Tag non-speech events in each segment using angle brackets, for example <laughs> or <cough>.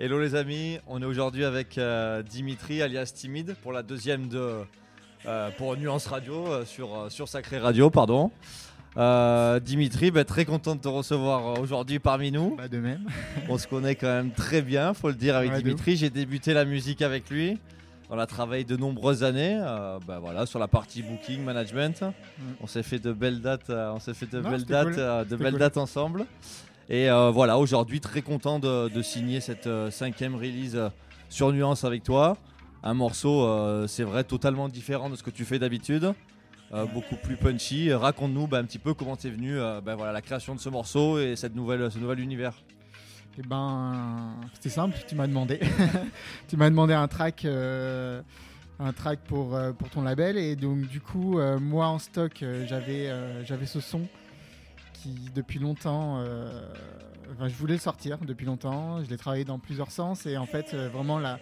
Hello les amis, on est aujourd'hui avec euh, Dimitri alias Timide pour la deuxième de euh, pour Nuance Radio euh, sur, sur Sacré Radio, pardon. Dimitri, bah, très content de te recevoir aujourd'hui parmi nous. Bah, de même. <laughs> On se connaît quand même très bien, faut le dire avec Ouais, Dimitri. J'ai débuté la musique avec lui. On a travaillé de nombreuses années, bah, voilà, sur la partie booking, management. On s'est fait de belles dates, on s'est fait de Non, belles dates, cool. de belles cool. dates ensemble. Et euh, voilà, aujourd'hui très content de, signer cette euh, cinquième release euh, sur Nuance avec toi. Un morceau, c'est vrai, totalement différent de ce que tu fais d'habitude. Beaucoup plus punchy. Raconte-nous bah, un petit peu comment t'es venu bah, voilà, la création de ce morceau et cette nouvelle, ce nouvel univers. Eh ben, c'était simple, tu m'as demandé. <laughs> tu m'as demandé un track, un track pour, pour ton label. Et donc, du coup, moi en stock, j'avais j'avais ce son qui, depuis longtemps, euh, enfin, je voulais le sortir depuis longtemps. Je l'ai travaillé dans plusieurs sens. Et en fait, euh, vraiment, la,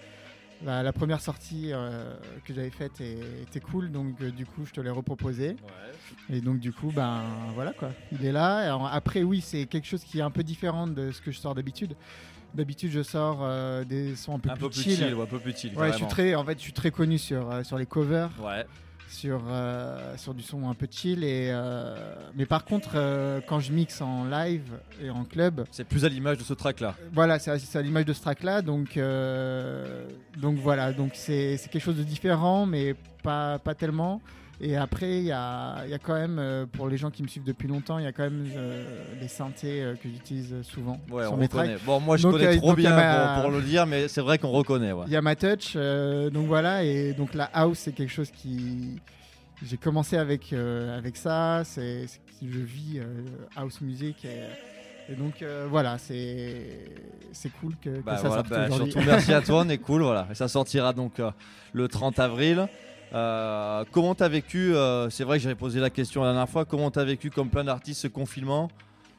la, la première sortie euh, que j'avais faite était cool. Donc, euh, du coup, je te l'ai reproposé. Et donc du coup, ben voilà quoi, il est là. Alors, après oui, c'est quelque chose qui est un peu différent de ce que je sors d'habitude. D'habitude, je sors euh, des sons un peu Un plus peu plus chill. ouais, un peu plus chill. Ouais, je suis très, en fait, je suis très connu sur sur les covers, Ouais. Sur euh, sur du son un peu chill. Et euh, mais par contre, euh, quand je mixe en live et en club, C'est plus à l'image de ce track là. voilà, c'est à, l'image de ce track là. Donc donc voilà, donc c'est c'est quelque chose de différent, mais pas pas tellement. Et après, il y a, y a quand même, euh, pour les gens qui me suivent depuis longtemps, il y a quand même euh, des synthés euh, que j'utilise souvent Ouais, sur on mes tracks. reconnaît. Bon, moi je Donc, connais euh, trop donc, bien ma- pour, pour le dire, mais c'est vrai qu'on reconnaît. Ouais. Il y a ma touch, euh, donc voilà, et donc la house, c'est quelque chose qui. J'ai commencé avec, euh, avec ça, c'est, je vis euh, house music, et, et donc euh, voilà, c'est, c'est cool que, que Bah ça voilà, sorte bah, surtout merci à toi, on est <laughs> cool. Voilà. Et ça sortira donc euh, le 30 avril. Euh, comment t'as vécu euh, C'est vrai que j'avais posé la question la dernière fois. Comment t'as vécu comme plein d'artistes ce confinement?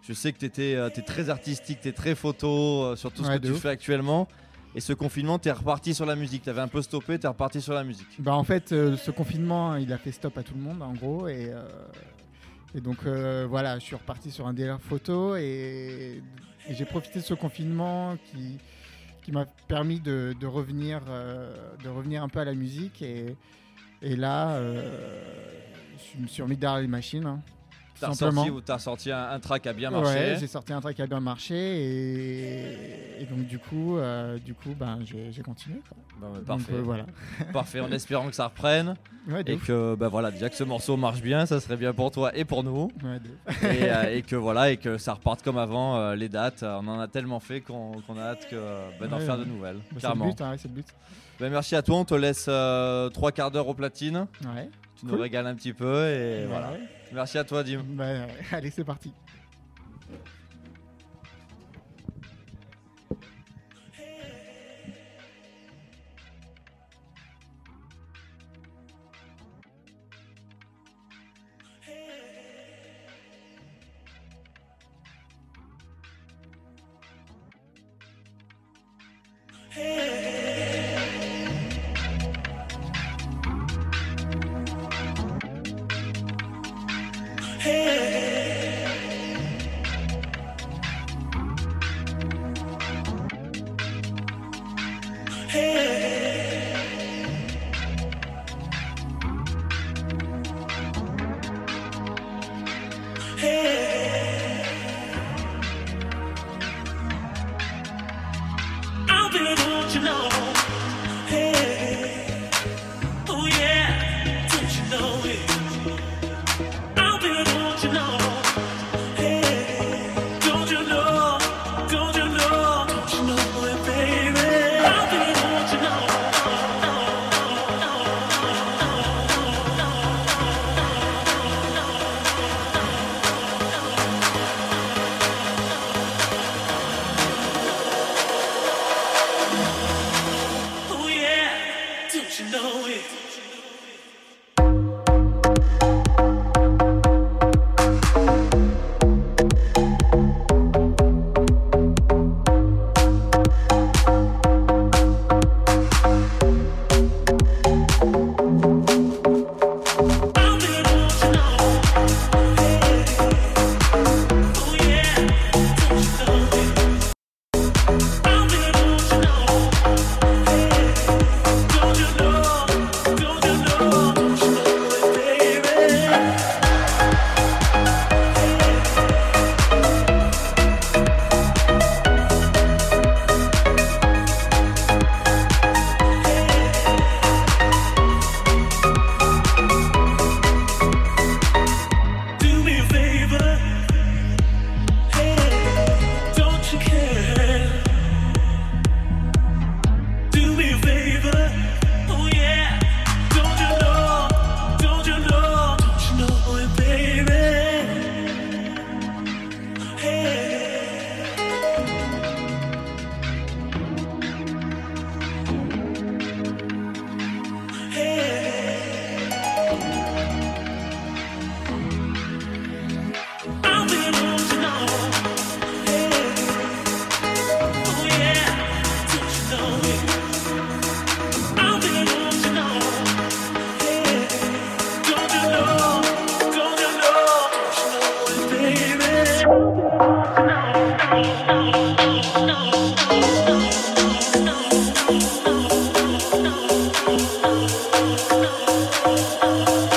Je sais que t'étais euh, t'es très artistique, t'es très photo sur tout ce Ouais, que tu ouf. fais actuellement. Et ce confinement, t'es reparti sur la musique. T'avais un peu stoppé, t'es reparti sur la musique. Bah en fait, ce confinement, il a fait stop à tout le monde, en gros, et, et donc euh, voilà, je suis reparti sur un délire photo, et, et j'ai profité de ce confinement qui, qui m'a permis de, de revenir, euh, de revenir un peu à la musique, et, et là, euh, je me suis remis derrière les machines, hein, T'as sorti, ou t'as sorti un, un track qui a bien marché. Ouais, j'ai sorti un track qui a bien marché, et, et donc du coup, euh, du coup, ben j'ai continué. quoi. Bah, ouais, Donc, parfait. euh, voilà. <laughs> parfait. En espérant que ça reprenne Ouais, et que bah voilà, déjà que ce morceau marche bien, ça serait bien pour toi et pour nous. Ouais, et, euh, et que voilà et que ça reparte comme avant les dates on en a tellement fait qu'on a hâte que, bah, d'en faire de nouvelles Bah, c'est le carrément but, hein, c'est le but. Bah, merci à toi on te laisse trois quarts d'heure au platine Ouais. Tu nous régales un petit peu et voilà Ouais. merci à toi Dim Bah, allez, c'est parti. Thank you.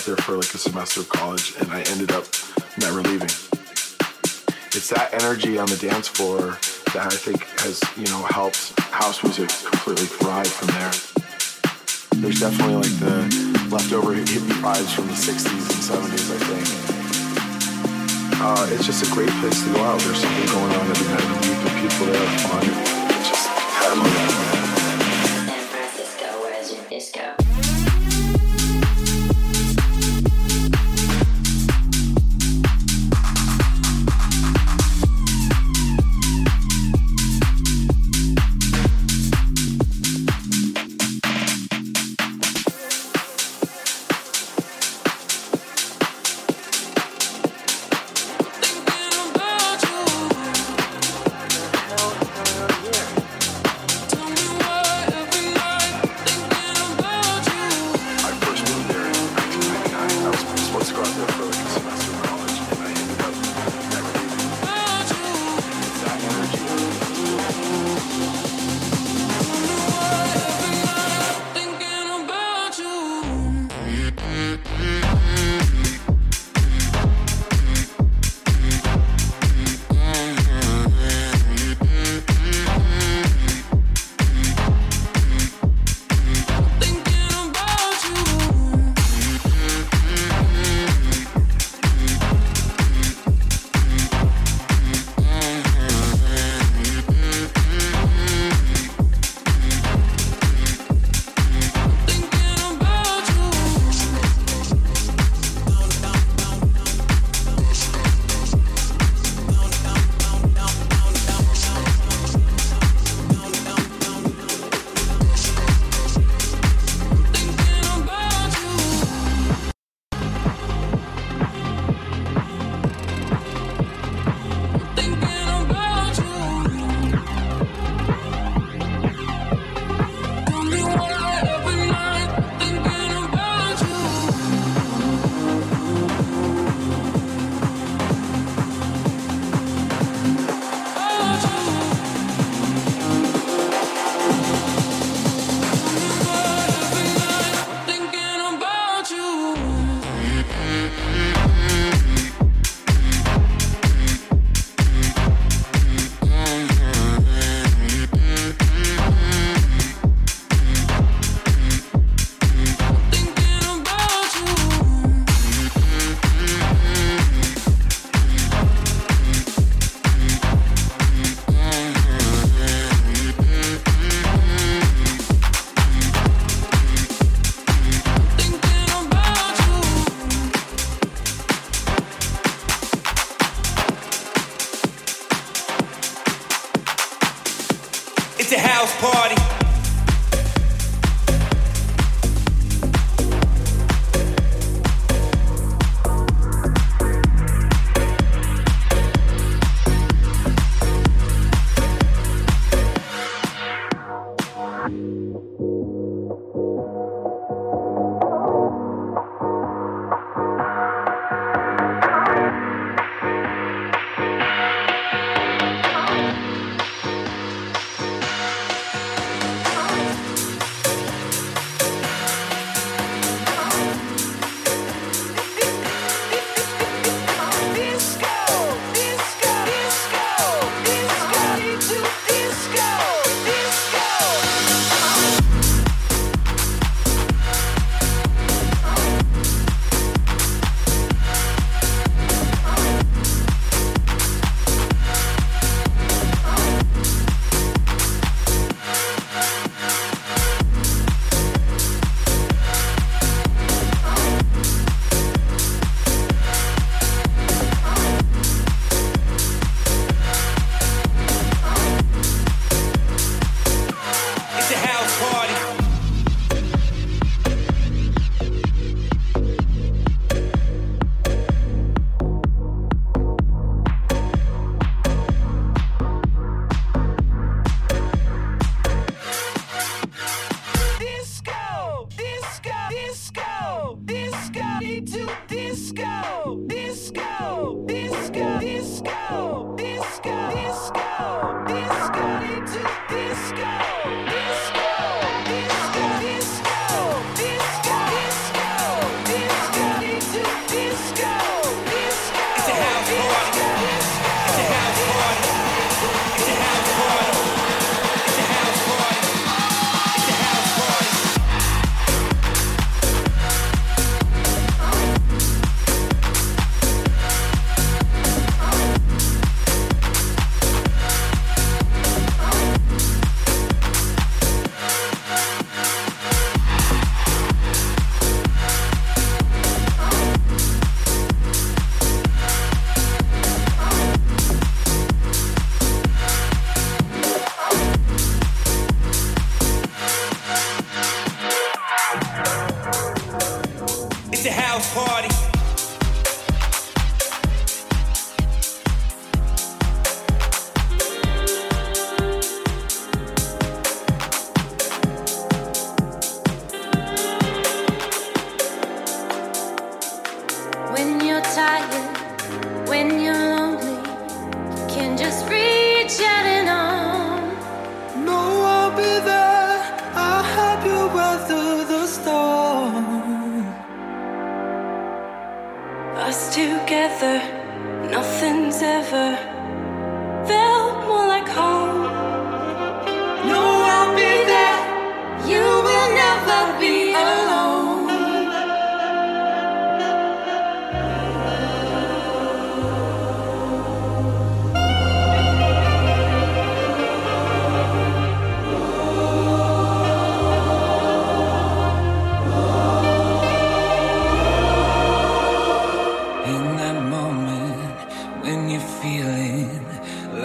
out there for like a semester of college, and I ended up never leaving. It's that energy on the dance floor that I think has, you know, helped house music completely thrive from there. There's definitely like the leftover hippie vibes from the 60s and 70s, I think. Uh, it's just a great place to go out. There's something going on every night of the week, and people there fun. Just have a man. San Francisco, where's your disco?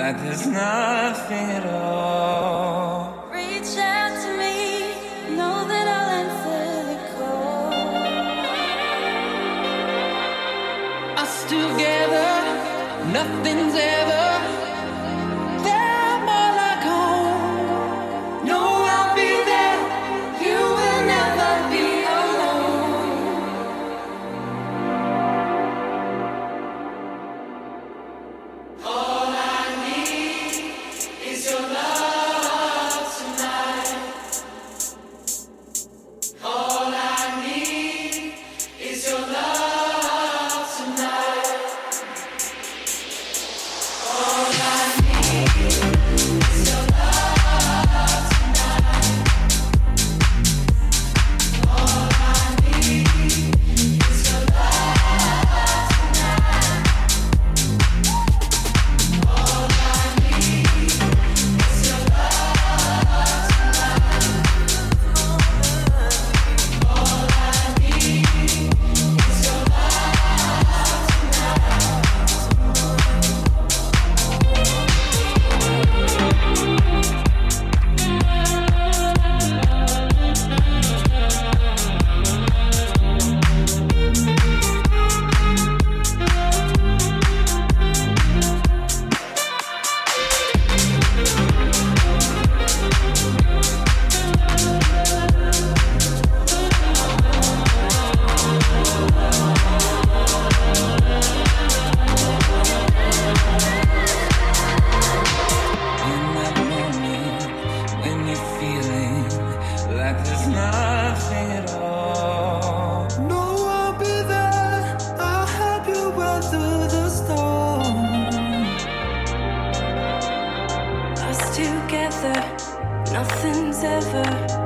Like there's nothing at all. Nothing's ever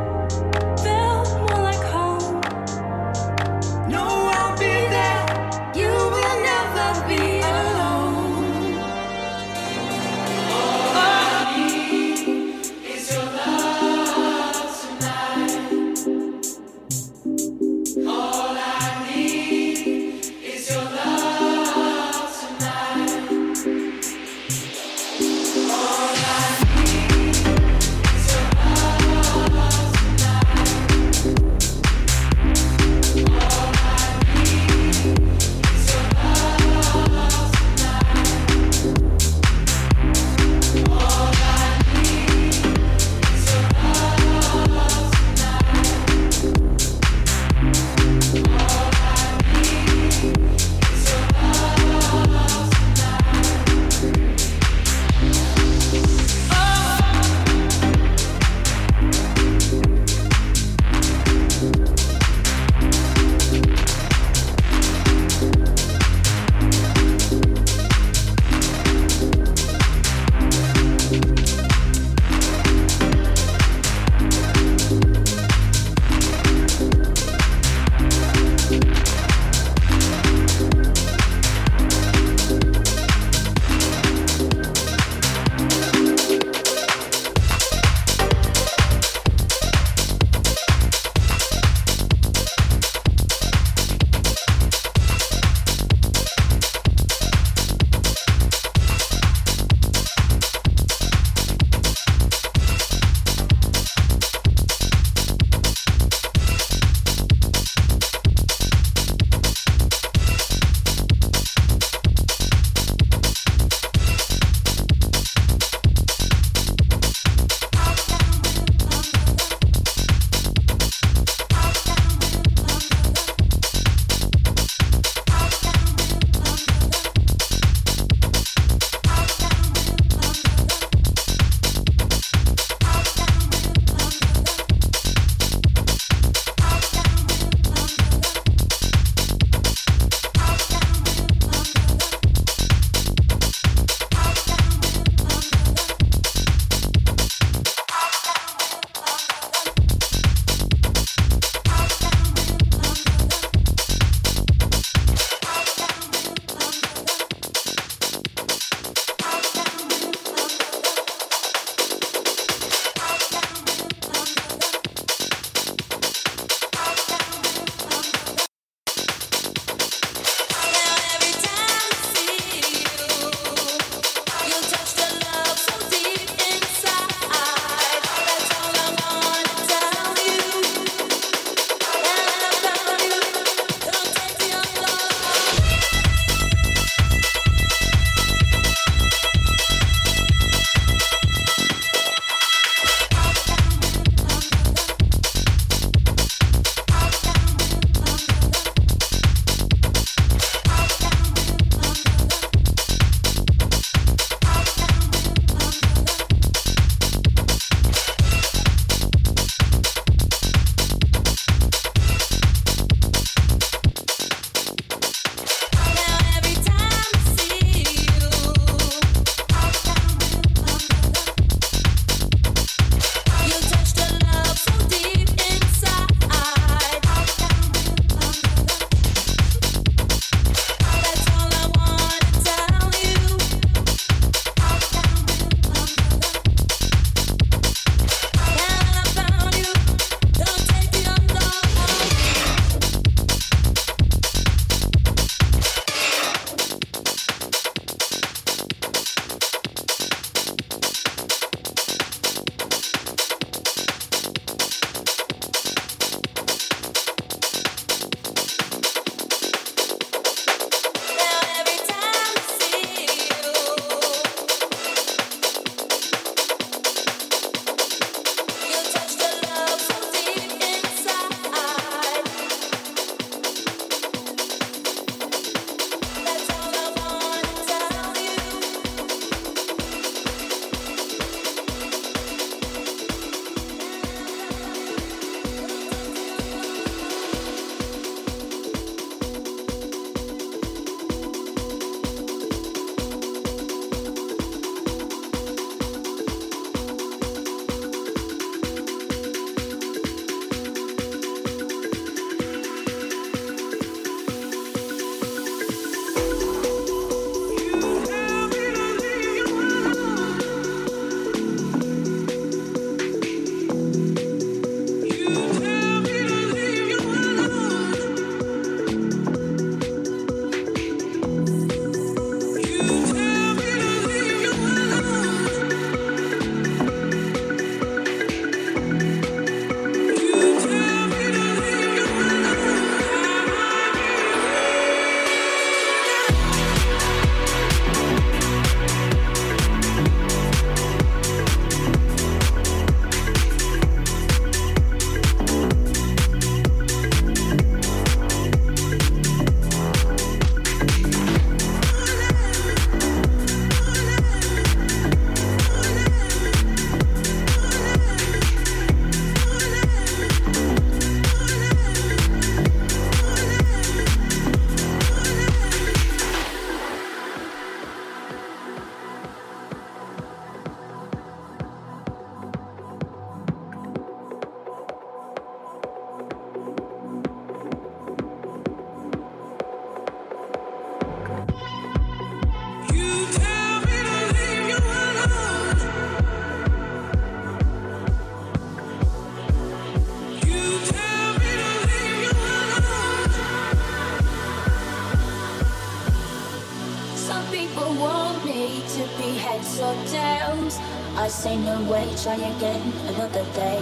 try again another day.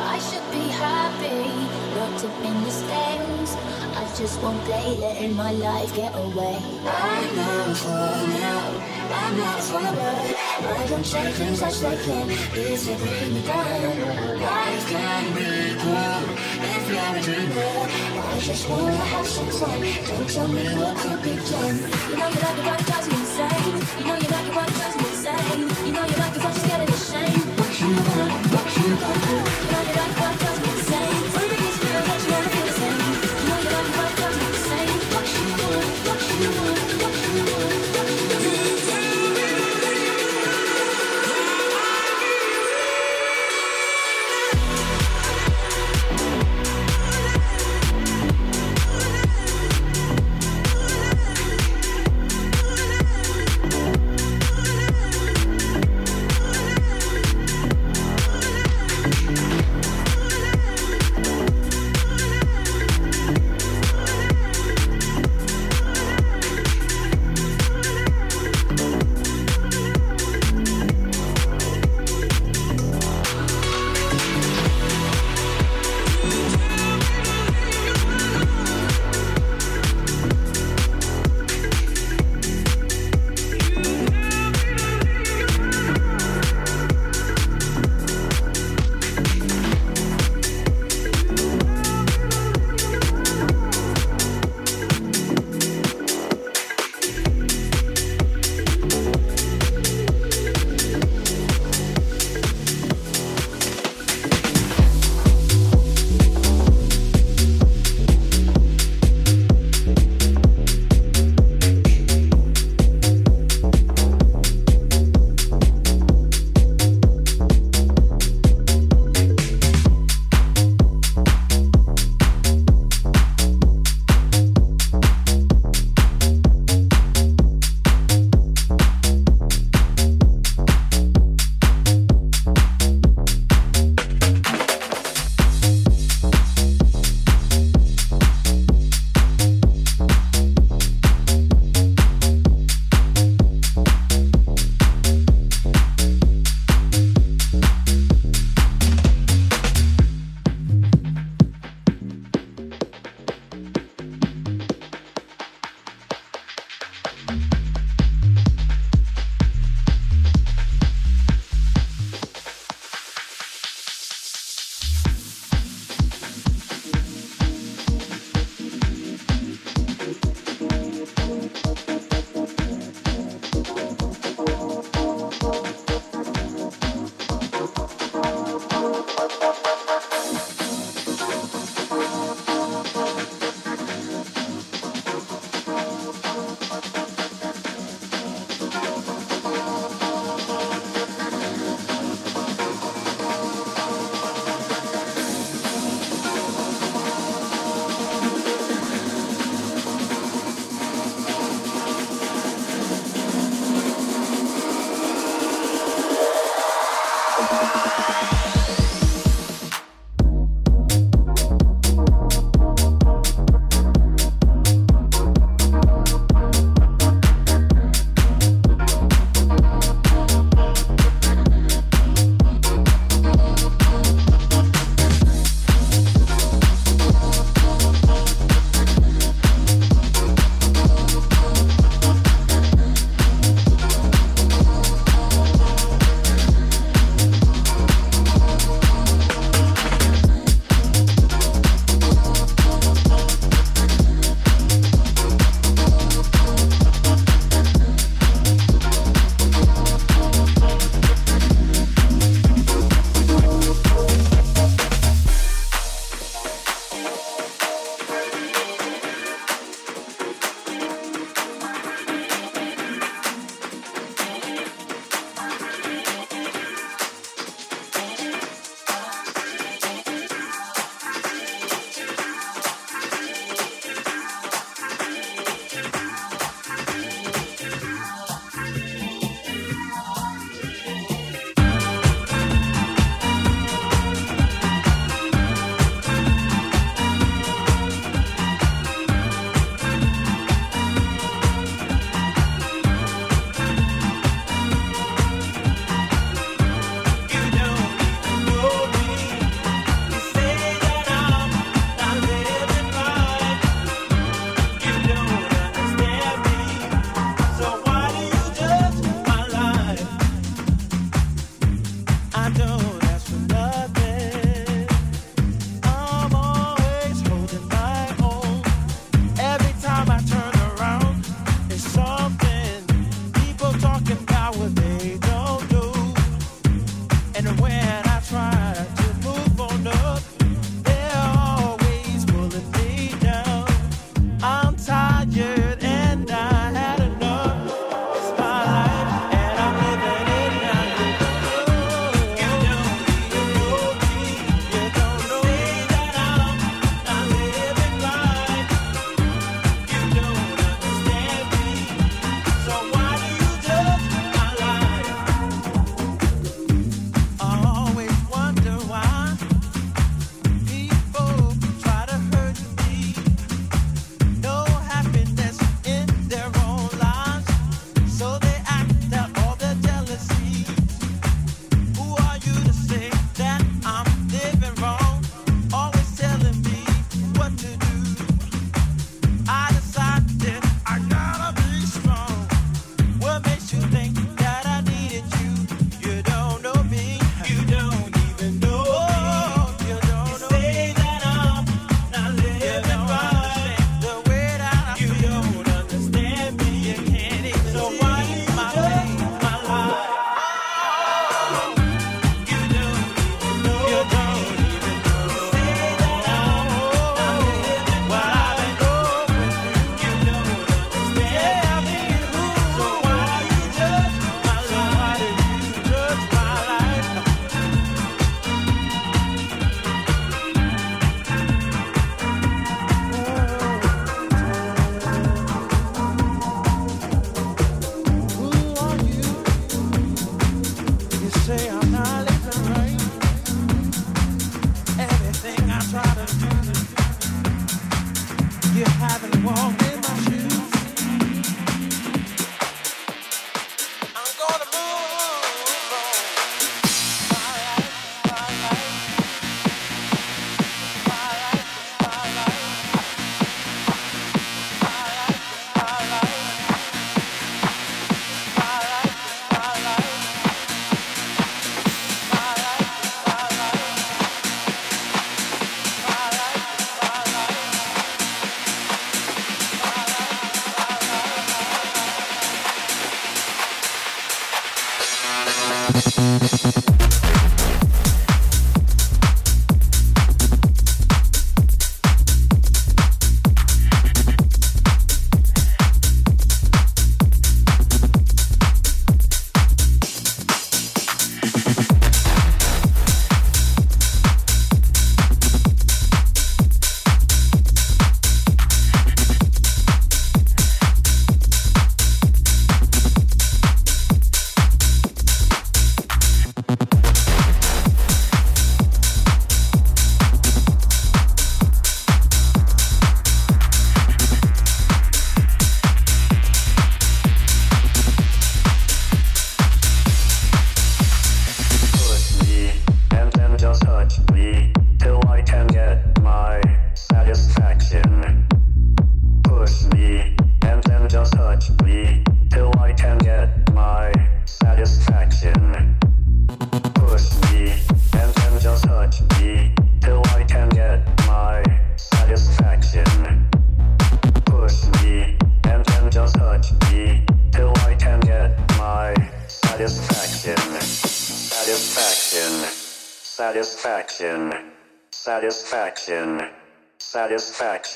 I should be happy, locked up in the stairs. I just won't play, letting my life get away. I'm not falling out, I'm not falling. I don't say things I say can easily bring me down. Life can be cool if you're a dreamer. I just wanna have some fun. Don't tell me what could be done. You know you like it, what it drives me insane. You know you like it, what it drives me insane. You know you like Thank you.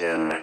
in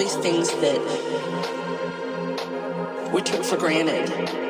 These things that we took for granted.